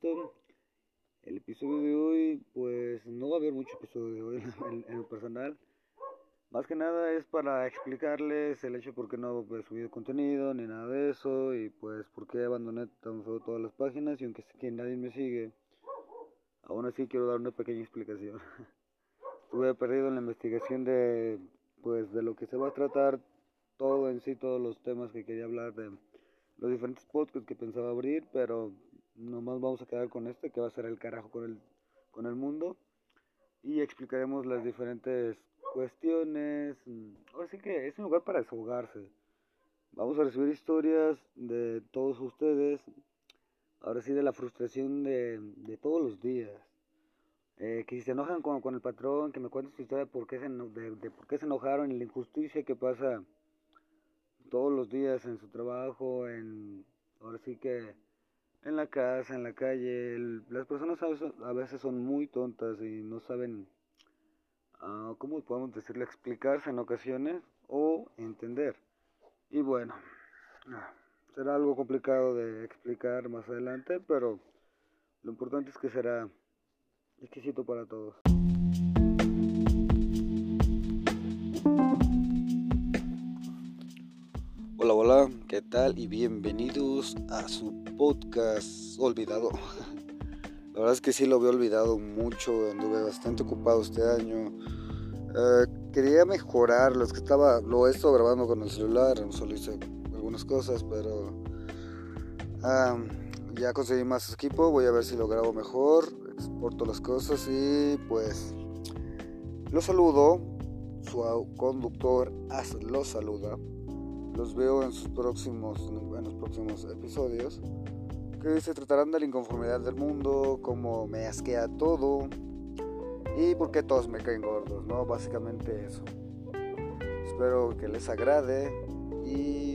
todo. El episodio de hoy, pues no va a haber mucho episodio de hoy en, lo personal. Más que nada es para explicarles el hecho por qué no he subido contenido ni nada de eso y pues por qué abandoné tan feo todas las páginas y aunque sé que nadie me sigue, aún así quiero dar una pequeña explicación. Estuve perdido en la investigación de pues de lo que se va a tratar todo en sí, todos los temas que quería hablar de los diferentes podcasts que pensaba abrir, pero nomás vamos a quedar con este que va a ser el carajo con el, con el mundo y explicaremos las diferentes cuestiones. Ahora sí que es un lugar para desahogarse. Vamos a recibir historias de todos ustedes. Ahora sí de la frustración de, de todos los días. Eh, que si se enojan con, con, el patrón, que me cuenten su historia de por, qué se, de por qué se enojaron y la injusticia que pasa todos los días en su trabajo, en ahora sí que en la casa, en la calle. las personas a veces, son muy tontas y no saben, uh, ¿cómo podemos decirle? Explicarse en ocasiones o entender. Y bueno, ah, será algo complicado de explicar más adelante, pero lo importante es que será exquisito para todos. Hola, hola, ¿qué tal? Y bienvenidos a su podcast olvidado. La verdad es que sí lo había olvidado mucho, anduve bastante ocupado este año. Eh, quería mejorar, los que estaba, lo he estado grabando con el celular, solo hice algunas cosas, pero ya conseguí más equipo, voy a ver si lo grabo mejor, exporto las cosas y pues lo saludo, su conductor lo saluda los veo en sus próximos en los próximos episodios que se tratarán de la inconformidad del mundo, cómo me asquea todo y por qué todos me caen gordos, ¿no? Básicamente eso. Espero que les agrade y